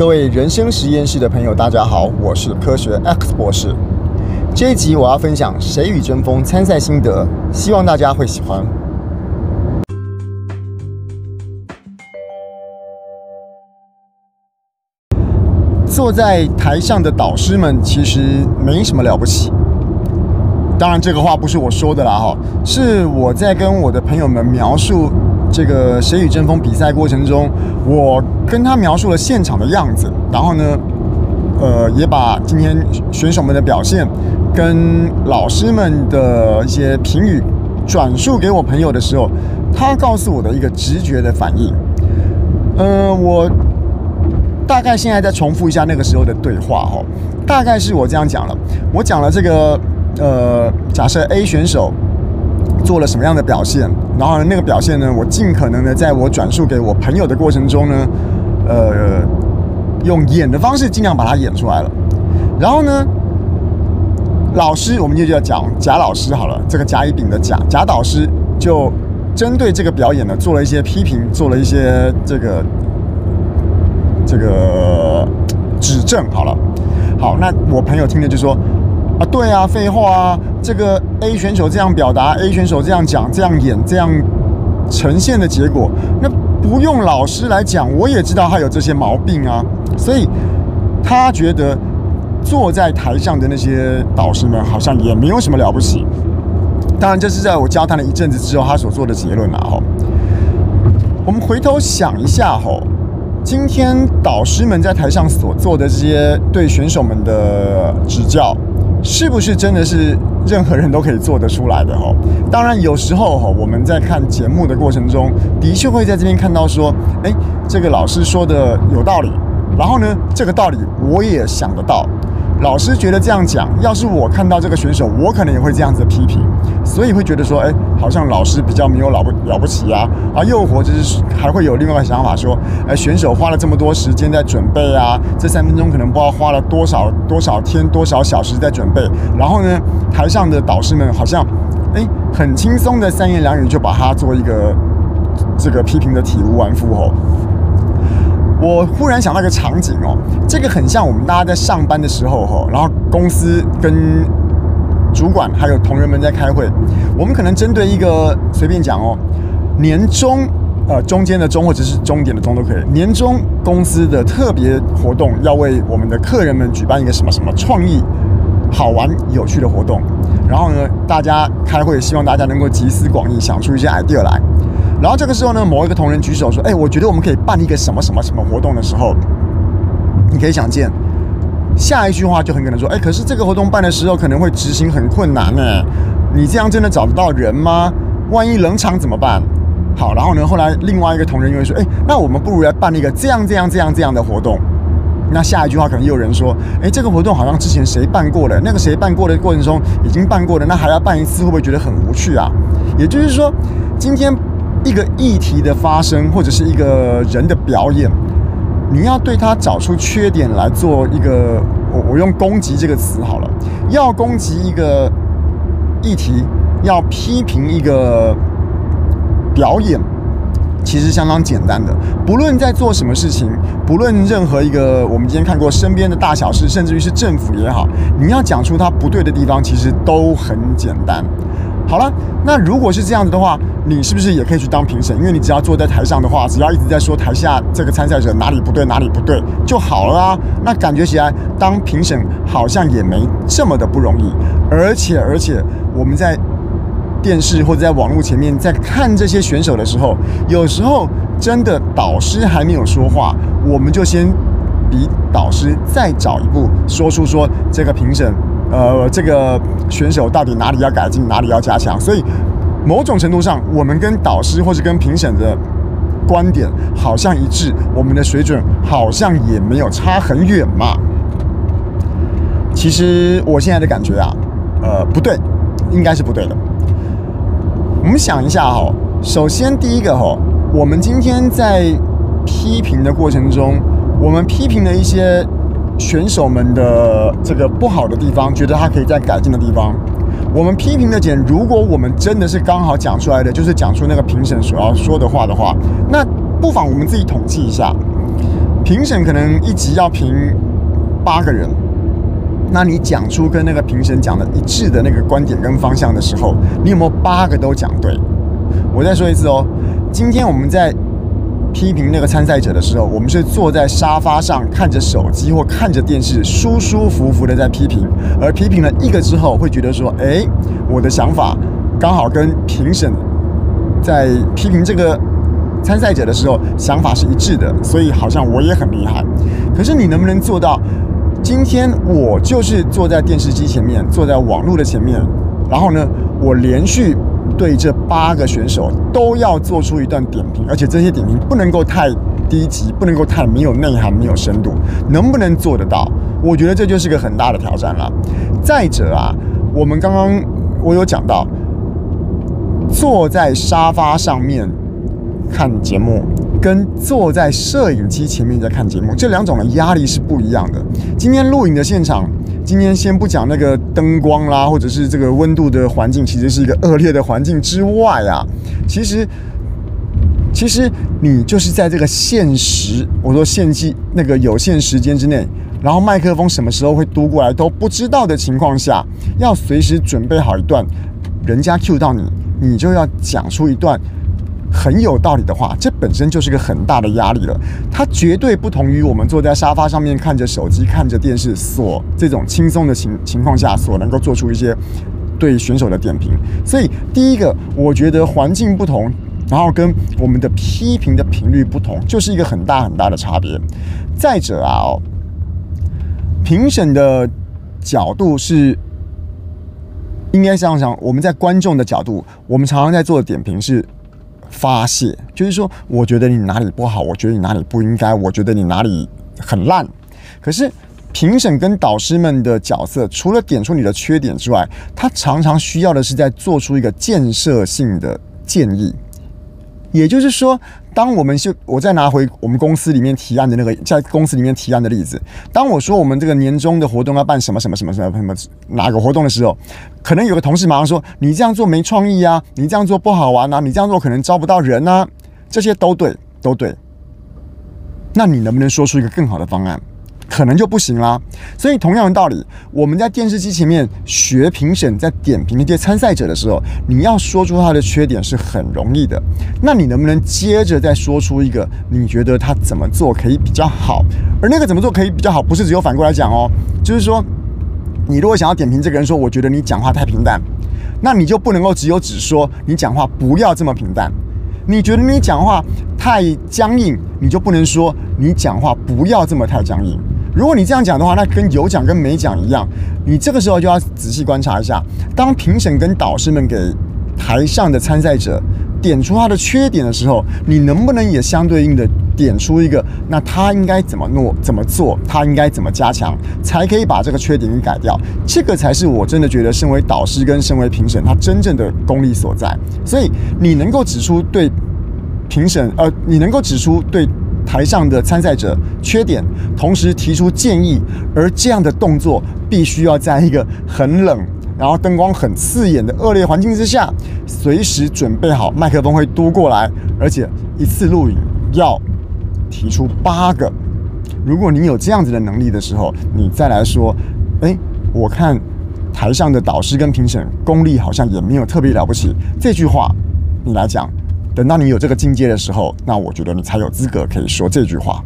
各位人生实验室的朋友，大家好，我是科学 X 博士。这一集我要分享《谁与争锋》参赛心得，希望大家会喜欢。坐在台上的导师们其实没什么了不起。当然，这个话不是我说的啦，哈，是我在跟我的朋友们描述。这个《谁与争锋》比赛过程中，我跟他描述了现场的样子，然后呢，呃，也把今天选手们的表现跟老师们的一些评语转述给我朋友的时候，他告诉我的一个直觉的反应。呃，我大概现在再重复一下那个时候的对话哈，大概是我这样讲了，我讲了这个，呃，假设 A 选手。做了什么样的表现？然后呢，那个表现呢，我尽可能的在我转述给我朋友的过程中呢，呃，用演的方式尽量把它演出来了。然后呢，老师我们就要讲贾老师好了，这个甲乙丙的甲贾导师就针对这个表演呢做了一些批评，做了一些这个这个指正。好了，好，那我朋友听了就说。啊，对啊，废话啊，这个 A 选手这样表达，A 选手这样讲，这样演，这样呈现的结果，那不用老师来讲，我也知道他有这些毛病啊。所以他觉得坐在台上的那些导师们好像也没有什么了不起。当然，这是在我交谈了一阵子之后他所做的结论啊。哦，我们回头想一下哦，今天导师们在台上所做的这些对选手们的指教。是不是真的是任何人都可以做得出来的哈？当然，有时候哈，我们在看节目的过程中，的确会在这边看到说，哎，这个老师说的有道理，然后呢，这个道理我也想得到。老师觉得这样讲，要是我看到这个选手，我可能也会这样子批评，所以会觉得说，哎，好像老师比较没有了不了不起啊，啊，又或者是还会有另外一个想法说，哎，选手花了这么多时间在准备啊，这三分钟可能不知道花了多少多少天多少小时在准备，然后呢，台上的导师们好像，哎，很轻松的三言两语就把他做一个这个批评的体无完肤哦。我忽然想到一个场景哦，这个很像我们大家在上班的时候哈，然后公司跟主管还有同仁们在开会，我们可能针对一个随便讲哦，年终呃中间的终或者是终点的终都可以，年终公司的特别活动要为我们的客人们举办一个什么什么创意好玩有趣的活动，然后呢，大家开会希望大家能够集思广益，想出一些 idea 来。然后这个时候呢，某一个同仁举手说：“哎，我觉得我们可以办一个什么什么什么活动的时候，你可以想见，下一句话就很可能说：哎，可是这个活动办的时候可能会执行很困难呢。你这样真的找得到人吗？万一冷场怎么办？好，然后呢，后来另外一个同仁又会说：哎，那我们不如来办一个这样这样这样这样的活动。那下一句话可能又有人说：哎，这个活动好像之前谁办过了？那个谁办过的过程中已经办过了，那还要办一次，会不会觉得很无趣啊？也就是说，今天。一个议题的发生，或者是一个人的表演，你要对他找出缺点来做一个，我我用攻击这个词好了，要攻击一个议题，要批评一个表演，其实相当简单的。不论在做什么事情，不论任何一个我们今天看过身边的大小事，甚至于是政府也好，你要讲出它不对的地方，其实都很简单。好了，那如果是这样子的话，你是不是也可以去当评审？因为你只要坐在台上的话，只要一直在说台下这个参赛者哪里不对，哪里不对就好了啊。那感觉起来当评审好像也没这么的不容易。而且而且，我们在电视或者在网络前面在看这些选手的时候，有时候真的导师还没有说话，我们就先比导师再早一步说出说这个评审。呃，这个选手到底哪里要改进，哪里要加强？所以，某种程度上，我们跟导师或是跟评审的观点好像一致，我们的水准好像也没有差很远嘛。其实我现在的感觉啊，呃，不对，应该是不对的。我们想一下哈，首先第一个哈，我们今天在批评的过程中，我们批评了一些。选手们的这个不好的地方，觉得他可以再改进的地方，我们批评的点，如果我们真的是刚好讲出来的，就是讲出那个评审所要说的话的话，那不妨我们自己统计一下，评审可能一集要评八个人，那你讲出跟那个评审讲的一致的那个观点跟方向的时候，你有没有八个都讲对？我再说一次哦，今天我们在批评那个参赛者的时候，我们是坐在沙发上看着手机或看着电视，舒舒服服的在批评，而批评了一个之后，会觉得说，哎，我的想法刚好跟评审在批评这个。参赛者的时候想法是一致的，所以好像我也很厉害。可是你能不能做到？今天我就是坐在电视机前面，坐在网络的前面，然后呢，我连续对这八个选手都要做出一段点评，而且这些点评不能够太低级，不能够太没有内涵、没有深度。能不能做得到？我觉得这就是个很大的挑战了。再者啊，我们刚刚我有讲到，坐在沙发上面。看节目跟坐在摄影机前面在看节目，这两种的压力是不一样的。今天录影的现场，今天先不讲那个灯光啦，或者是这个温度的环境，其实是一个恶劣的环境之外啊，其实其实你就是在这个限时，我说限期那个有限时间之内，然后麦克风什么时候会嘟过来都不知道的情况下，要随时准备好一段，人家 Q 到你，你就要讲出一段。很有道理的话，这本身就是个很大的压力了。它绝对不同于我们坐在沙发上面看着手机、看着电视所这种轻松的情情况下所能够做出一些对选手的点评。所以，第一个，我觉得环境不同，然后跟我们的批评的频率不同，就是一个很大很大的差别。再者啊，哦，评审的角度是应该这样想，我们在观众的角度，我们常常在做的点评是。发泄就是说，我觉得你哪里不好，我觉得你哪里不应该，我觉得你哪里很烂。可是评审跟导师们的角色，除了点出你的缺点之外，他常常需要的是在做出一个建设性的建议。也就是说，当我们就我再拿回我们公司里面提案的那个在公司里面提案的例子，当我说我们这个年终的活动要办什么什么什么什么什么哪个活动的时候，可能有个同事马上说：“你这样做没创意啊，你这样做不好玩啊，你这样做可能招不到人啊。”这些都对，都对。那你能不能说出一个更好的方案？可能就不行啦。所以同样的道理，我们在电视机前面学评审，在点评那些参赛者的时候，你要说出他的缺点是很容易的。那你能不能接着再说出一个你觉得他怎么做可以比较好？而那个怎么做可以比较好，不是只有反过来讲哦，就是说，你如果想要点评这个人，说我觉得你讲话太平淡，那你就不能够只有只说你讲话不要这么平淡。你觉得你讲话太僵硬，你就不能说你讲话不要这么太僵硬。如果你这样讲的话，那跟有讲跟没讲一样。你这个时候就要仔细观察一下，当评审跟导师们给台上的参赛者点出他的缺点的时候，你能不能也相对应的点出一个，那他应该怎么弄、怎么做，他应该怎么加强，才可以把这个缺点给改掉？这个才是我真的觉得，身为导师跟身为评审，他真正的功力所在。所以你能够指出对评审，呃，你能够指出对。台上的参赛者缺点，同时提出建议，而这样的动作必须要在一个很冷，然后灯光很刺眼的恶劣环境之下，随时准备好麦克风会嘟过来，而且一次录影要提出八个。如果你有这样子的能力的时候，你再来说，哎，我看台上的导师跟评审功力好像也没有特别了不起。这句话，你来讲。等到你有这个境界的时候，那我觉得你才有资格可以说这句话。